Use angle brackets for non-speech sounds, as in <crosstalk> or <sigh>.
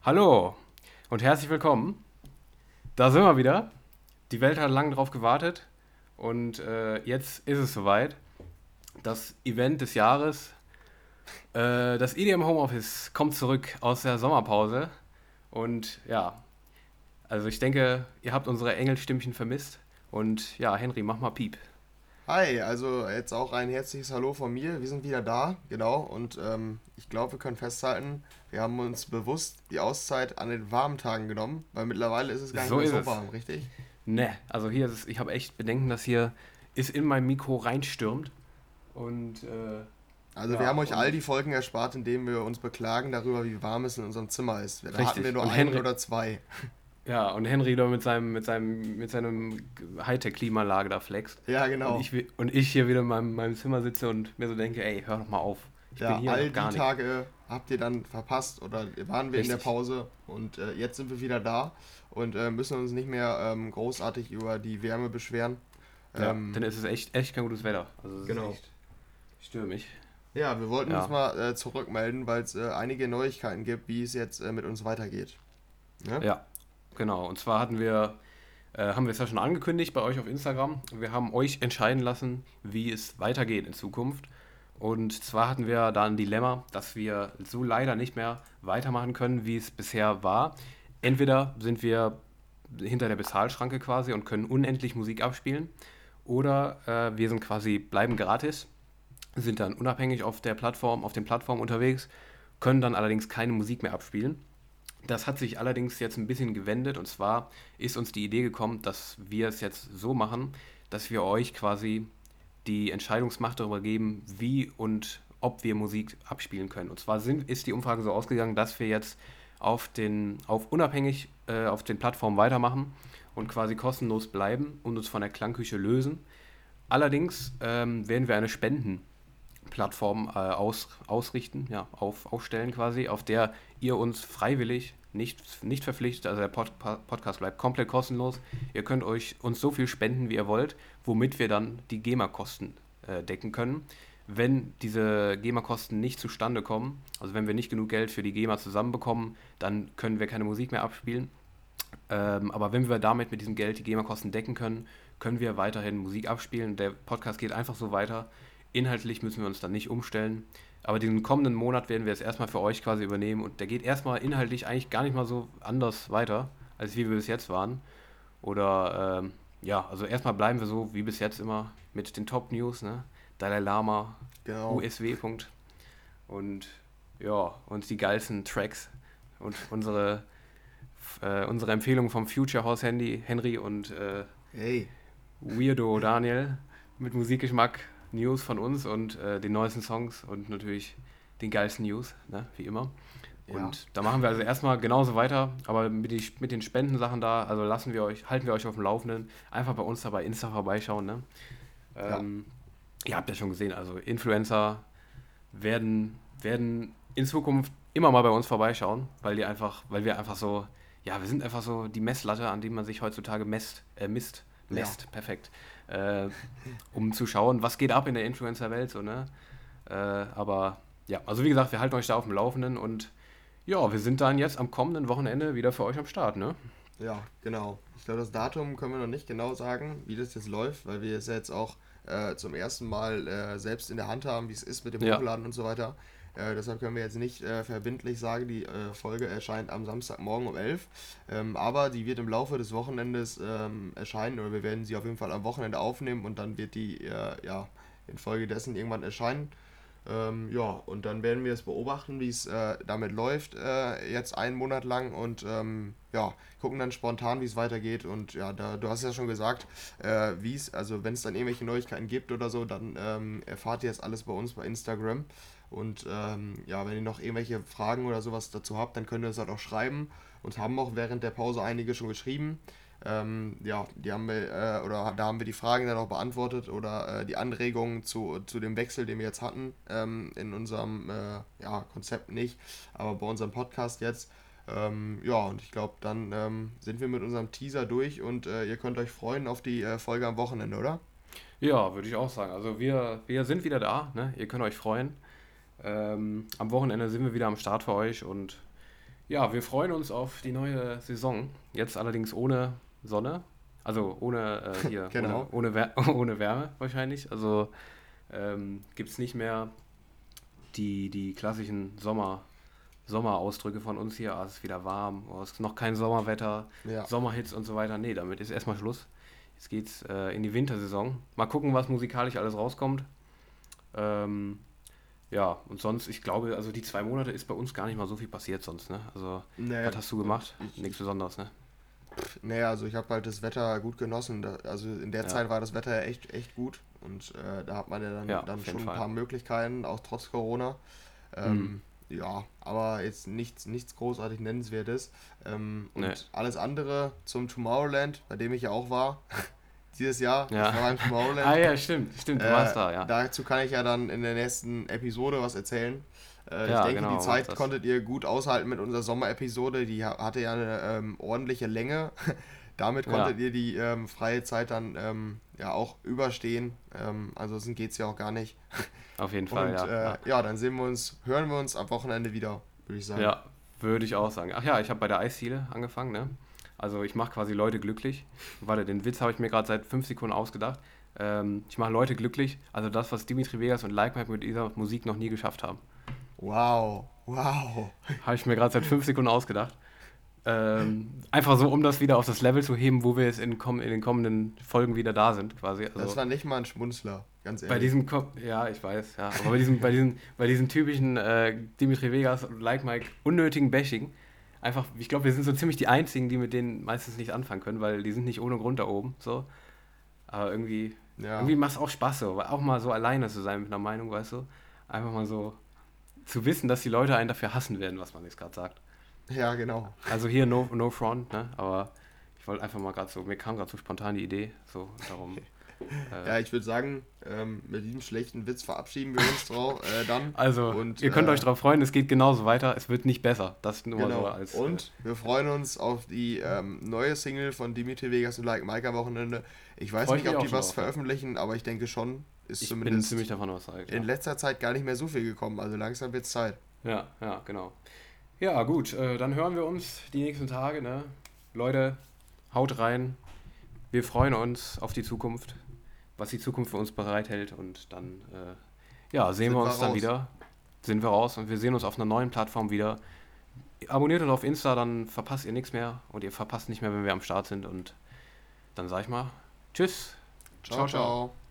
Hallo und herzlich willkommen. Da sind wir wieder. Die Welt hat lange drauf gewartet und äh, jetzt ist es soweit. Das Event des Jahres, äh, das EDM Homeoffice kommt zurück aus der Sommerpause und ja, also ich denke, ihr habt unsere Engelstimmchen vermisst und ja, Henry, mach mal Piep. Hi, also jetzt auch ein herzliches Hallo von mir. Wir sind wieder da, genau. Und ähm, ich glaube, wir können festhalten, wir haben uns bewusst die Auszeit an den warmen Tagen genommen, weil mittlerweile ist es gar nicht So mehr so es. warm, richtig? Ne, also hier ist es, ich habe echt Bedenken, dass hier ist in mein Mikro reinstürmt und äh, Also Ja, wir haben euch all die Folgen erspart, indem wir uns beklagen darüber, wie warm es in unserem Zimmer ist. Da hatten Richtig. wir nur einen oder zwei. Ja, und Henry da mit seinem, mit seinem, mit seinem Hightech-Klimaanlage da flext. Ja, genau. Und, ich, und ich hier wieder in meinem, meinem Zimmer sitze und mir so denke, ey, hör doch mal auf. Ich ja, bin hier all die nicht. Tage habt ihr dann verpasst oder waren wir in der Richtig. Pause und äh, jetzt sind wir wieder da und äh, müssen uns nicht mehr ähm, großartig über die Wärme beschweren. Ja, Ähm, ist es echt, echt kein gutes Wetter. Also es Genau. ist echt stürmig. Ja, wir wollten Ja. uns mal äh, zurückmelden, weil es äh, einige Neuigkeiten gibt, wie es jetzt äh, mit uns weitergeht. Ne? Ja, genau. Und zwar hatten wir, äh, haben wir es ja schon angekündigt bei euch auf Instagram. Wir haben euch entscheiden lassen, wie es weitergeht in Zukunft. Und zwar hatten wir da ein Dilemma, dass wir so leider nicht mehr weitermachen können, wie es bisher war. Entweder sind wir hinter der Bezahlschranke quasi und können unendlich Musik abspielen, oder äh, wir sind quasi, bleiben gratis, sind dann unabhängig auf der Plattform, auf den Plattformen unterwegs, können dann allerdings keine Musik mehr abspielen. Das hat sich allerdings jetzt ein bisschen gewendet und zwar ist uns die Idee gekommen, dass wir es jetzt so machen, dass wir euch quasi die Entscheidungsmacht darüber geben, wie und ob wir Musik abspielen können. Und zwar sind, ist die Umfrage so ausgegangen, dass wir jetzt auf den, auf unabhängig äh, auf den Plattformen weitermachen und quasi kostenlos bleiben und uns von der Klangküche lösen. Allerdings ähm, werden wir eine Spendenplattform äh, aus, ausrichten, ja, auf, aufstellen quasi, auf der ihr uns freiwillig nicht, nicht verpflichtet, also der Pod, Podcast bleibt komplett kostenlos. Ihr könnt euch uns so viel spenden, wie ihr wollt, womit wir dann die GEMA-Kosten äh, decken können. Wenn diese GEMA-Kosten nicht zustande kommen, also wenn wir nicht genug Geld für die GEMA zusammenbekommen, dann können wir keine Musik mehr abspielen. Ähm, aber wenn wir damit mit diesem Geld die GEMA-Kosten decken können, können wir weiterhin Musik abspielen. Der Podcast geht einfach so weiter. Inhaltlich müssen wir uns dann nicht umstellen. Aber diesen kommenden Monat werden wir es erstmal für euch quasi übernehmen. Und der geht erstmal inhaltlich eigentlich gar nicht mal so anders weiter, als wie wir bis jetzt waren. Oder ähm, ja, also erstmal bleiben wir so wie bis jetzt immer mit den Top-News, ne? Dalai Lama, Genau. USW. Punkt. Und ja, und die geilsten Tracks und unsere, äh, unsere Empfehlung vom Future House Handy, Henry und äh, Hey, Weirdo Daniel mit Musikgeschmack, News von uns und äh, den neuesten Songs und natürlich den geilsten News, ne, wie immer. Ja. Und da machen wir also erstmal genauso weiter, aber mit, die, mit den Spendensachen da, also lassen wir euch, halten wir euch auf dem Laufenden. Einfach bei uns da bei Insta vorbeischauen, ne? Ähm, Ihr habt ja schon gesehen, also Influencer werden, werden in Zukunft immer mal bei uns vorbeischauen, weil die einfach, weil wir einfach so, ja, wir sind einfach so die Messlatte, an die man sich heutzutage messt, äh, misst, Ja. messt, perfekt, äh, um zu schauen, was geht ab in der Influencer-Welt, so, ne? Äh, aber ja, also wie gesagt, wir halten euch da auf dem Laufenden und ja, wir sind dann jetzt am kommenden Wochenende wieder für euch am Start, ne? ja, genau. Ich glaube, das Datum können wir noch nicht genau sagen, wie das jetzt läuft, weil wir es ja jetzt auch äh, zum ersten Mal äh, selbst in der Hand haben, wie es ist mit dem Ja. Hochladen und so weiter. Äh, deshalb können wir jetzt nicht äh, verbindlich sagen, die äh, Folge erscheint am Samstagmorgen um 11. Ähm, aber die wird im Laufe des Wochenendes ähm, erscheinen oder wir werden sie auf jeden Fall am Wochenende aufnehmen und dann wird die äh, ja, infolgedessen irgendwann erscheinen. Ähm, ja, und dann werden wir es beobachten, wie es äh, damit läuft, äh, jetzt einen Monat lang und ähm, ja, gucken dann spontan, wie es weitergeht. Und ja, da, du hast ja schon gesagt, äh, wie es, also wenn es dann irgendwelche Neuigkeiten gibt oder so, dann ähm, erfahrt ihr das alles bei uns bei Instagram. Und ähm, ja, wenn ihr noch irgendwelche Fragen oder sowas dazu habt, dann könnt ihr es halt auch schreiben. Uns haben auch während der Pause einige schon geschrieben. Ähm, ja, die haben wir, äh, oder da haben wir die Fragen dann auch beantwortet oder äh, die Anregungen zu, zu dem Wechsel, den wir jetzt hatten, ähm, in unserem äh, ja, Konzept nicht, aber bei unserem Podcast jetzt. Ähm, ja, und ich glaube, dann ähm, sind wir mit unserem Teaser durch und äh, ihr könnt euch freuen auf die äh, Folge am Wochenende, oder? Ja, würde ich auch sagen. Also wir, wir sind wieder da, ne? Ihr könnt euch freuen. Ähm, am Wochenende sind wir wieder am Start für euch und Ja, wir freuen uns auf die neue Saison. Jetzt allerdings ohne Sonne. Also ohne äh, <laughs> hier, genau. ohne, ohne, Wär <laughs> ohne, Wärme wahrscheinlich. Also ähm, gibt es nicht mehr die, die klassischen Sommer, Sommerausdrücke von uns hier. Ah, es ist wieder warm, oh, es ist noch kein Sommerwetter, ja. Sommerhits und so weiter. Nee, damit ist erstmal Schluss. Jetzt geht's äh, in die Wintersaison. Mal gucken, was musikalisch alles rauskommt. Ähm, ja, und sonst, ich glaube, also die zwei Monate ist bei uns gar nicht mal so viel passiert sonst, ne? Also, nee, was hast du gemacht? Ich, Nichts Besonderes, ne? Nee, also ich habe halt das Wetter gut genossen. Also in der ja. Zeit war das Wetter echt, echt gut. Und äh, da hat man ja dann, ja, dann schon ein Fall. paar Möglichkeiten, auch trotz Corona. Ähm, mhm. Ja, aber jetzt nichts, nichts großartig Nennenswertes. Ähm, und nee. alles andere zum Tomorrowland, bei dem ich ja auch war, dieses Jahr. Ja. Ich war beim Tomorrowland. <laughs> ah ja, stimmt, stimmt, du äh, warst da, ja. Dazu kann ich ja dann in der nächsten Episode was erzählen. Äh, ja, ich denke, genau, die Zeit konntet ihr gut aushalten mit unserer Sommerepisode. Die hatte ja eine ähm, ordentliche Länge. <laughs> Damit konntet ja. ihr die ähm, freie Zeit dann ähm, ja auch überstehen. Ähm, ansonsten geht es ja auch gar nicht. <laughs> Auf jeden Fall, Und, ja. Äh, ja. ja. dann sehen wir uns, hören wir uns am Wochenende wieder, würde ich sagen. Ja, würde ich auch sagen. Ach ja, ich habe bei der Eisziele angefangen, ne? Also ich mache quasi Leute glücklich. <laughs> Warte, den Witz habe ich mir gerade seit fünf Sekunden ausgedacht. Ähm, ich mache Leute glücklich. Also das, was Dimitri Vegas und Like Mike mit dieser Musik noch nie geschafft haben. Wow, wow. <laughs> Habe ich mir gerade seit fünf Sekunden ausgedacht. Ähm, einfach so, um das wieder auf das Level zu heben, wo wir jetzt in, in den kommenden Folgen wieder da sind, quasi. Also das war nicht mal ein Schmunzler, ganz ehrlich. Bei diesem, ja, ich weiß, ja, aber bei diesem, bei diesen, bei diesen typischen äh, Dimitri Vegas und Like Mike unnötigen Bashing, einfach, ich glaube, wir sind so ziemlich die Einzigen, die mit denen meistens nicht anfangen können, weil die sind nicht ohne Grund da oben, so. Aber irgendwie, ja. irgendwie macht es auch Spaß, so, auch mal so alleine zu sein mit einer Meinung, weißt du? Einfach mal so zu wissen, dass die Leute einen dafür hassen werden, was man jetzt gerade sagt. Ja, genau. Also hier no, no front, ne? Aber ich wollte einfach mal gerade so, mir kam gerade so spontan die Idee, so darum. <laughs> Äh, ja, ich würde sagen, ähm, mit diesem schlechten Witz verabschieden wir uns drauf, äh, dann. <laughs> Also, und, ihr könnt äh, euch darauf freuen, es geht genauso weiter, es wird nicht besser. Das nur genau. so als. Und wir freuen uns auf die ähm, neue Single von Dimitri Vegas und Like Mike am Wochenende. Ich weiß nicht, ob die was drauf, veröffentlichen, aber ich denke schon. Ist ich zumindest bin ziemlich davon überzeugt. In letzter Zeit gar nicht mehr so viel gekommen, also langsam wird es Zeit. Ja, ja, genau. Ja, gut, äh, dann hören wir uns die nächsten Tage. Ne? Leute, haut rein. Wir freuen uns auf die Zukunft, was die Zukunft für uns bereithält. Und dann äh, ja, sehen wir uns wir dann wieder. Sind wir raus und wir sehen uns auf einer neuen Plattform wieder. Abonniert uns auf Insta, dann verpasst ihr nichts mehr und ihr verpasst nicht mehr, wenn wir am Start sind. Und dann sag ich mal, tschüss. ciao. ciao. ciao.